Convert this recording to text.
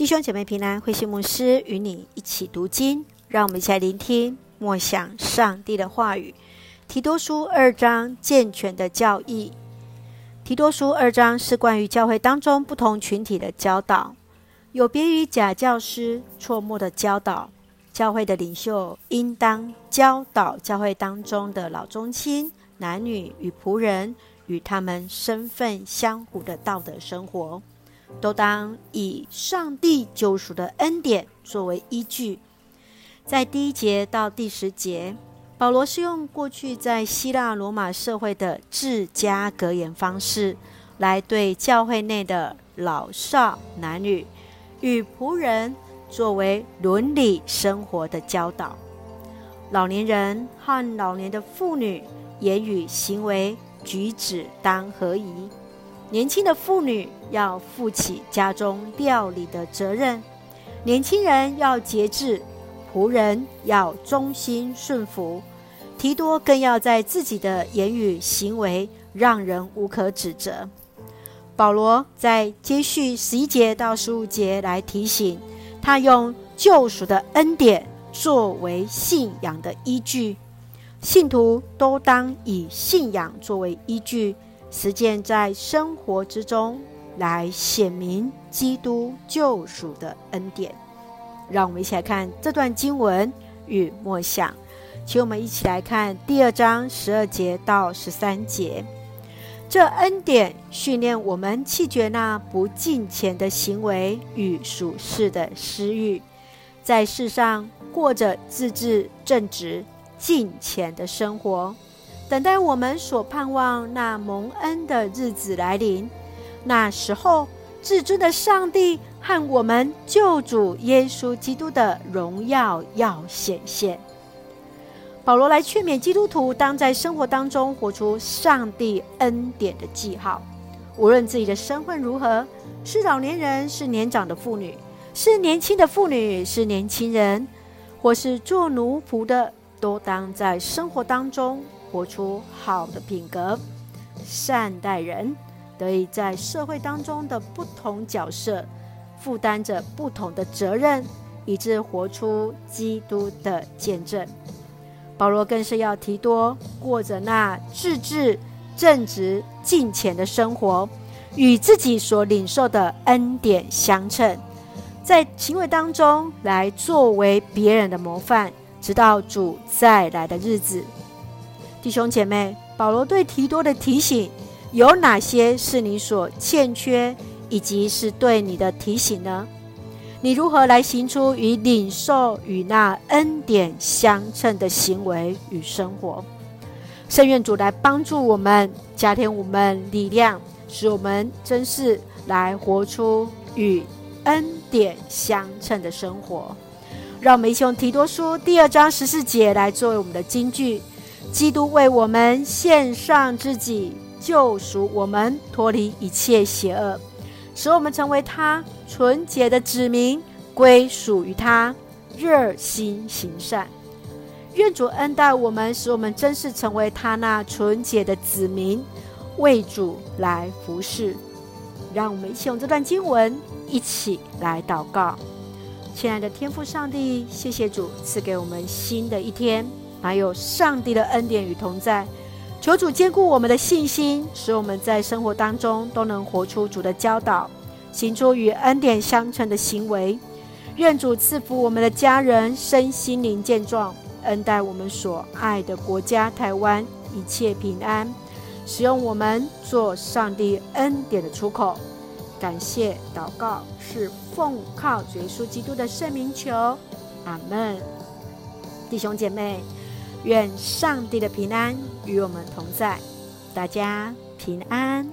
弟兄姐妹平安，慧馨牧师与你一起读经，让我们一起来聆听默想上帝的话语。提多书二章健全的教义。提多书二章是关于教会当中不同群体的教导，有别于假教师错误的教导。教会的领袖应当教导教会当中的老中青、男女与仆人与他们身份相符的道德生活。都当以上帝救赎的恩典作为依据。在第一节到第十节，保罗是用过去在希腊罗马社会的治家格言方式，来对教会内的老少男女与仆人作为伦理生活的教导。老年人和老年的妇女，言语行为举止当合宜。年轻的妇女要负起家中料理的责任，年轻人要节制，仆人要忠心顺服。提多更要在自己的言语行为让人无可指责。保罗在接续十一节到十五节来提醒他，用救赎的恩典作为信仰的依据，信徒都当以信仰作为依据。实践在生活之中来显明基督救赎的恩典。让我们一起来看这段经文与默想。请我们一起来看第二章十二节到十三节。这恩典训练我们弃绝那不敬虔的行为与属世的私欲，在世上过着自制、正直、敬虔的生活。等待我们所盼望那蒙恩的日子来临，那时候至尊的上帝和我们救主耶稣基督的荣耀要显现。保罗来劝勉基督徒，当在生活当中活出上帝恩典的记号，无论自己的身份如何，是老年人，是年长的妇女，是年轻的妇女，是年轻人，或是做奴仆的，都当在生活当中。活出好的品格，善待人，得以在社会当中的不同角色，负担着不同的责任，以致活出基督的见证。保罗更是要提多过着那自制、正直、敬虔的生活，与自己所领受的恩典相称，在行为当中来作为别人的模范，直到主再来的日子。弟兄姐妹，保罗对提多的提醒有哪些是你所欠缺，以及是对你的提醒呢？你如何来行出与领受与那恩典相称的行为与生活？圣愿主来帮助我们，加添我们力量，使我们真是来活出与恩典相称的生活。让我们一起用提多书第二章十四节来作为我们的金句。基督为我们献上自己，救赎我们脱离一切邪恶，使我们成为他纯洁的子民，归属于他，热心行善。愿主恩待我们，使我们真是成为他那纯洁的子民，为主来服侍。让我们一起用这段经文一起来祷告。亲爱的天父上帝，谢谢主赐给我们新的一天。还有上帝的恩典与同在，求主坚固我们的信心，使我们在生活当中都能活出主的教导，行出与恩典相称的行为。愿主赐福我们的家人身心灵健壮，恩待我们所爱的国家台湾一切平安，使用我们做上帝恩典的出口。感谢祷告是奉靠主耶稣基督的圣名求，阿门。弟兄姐妹。愿上帝的平安与我们同在，大家平安。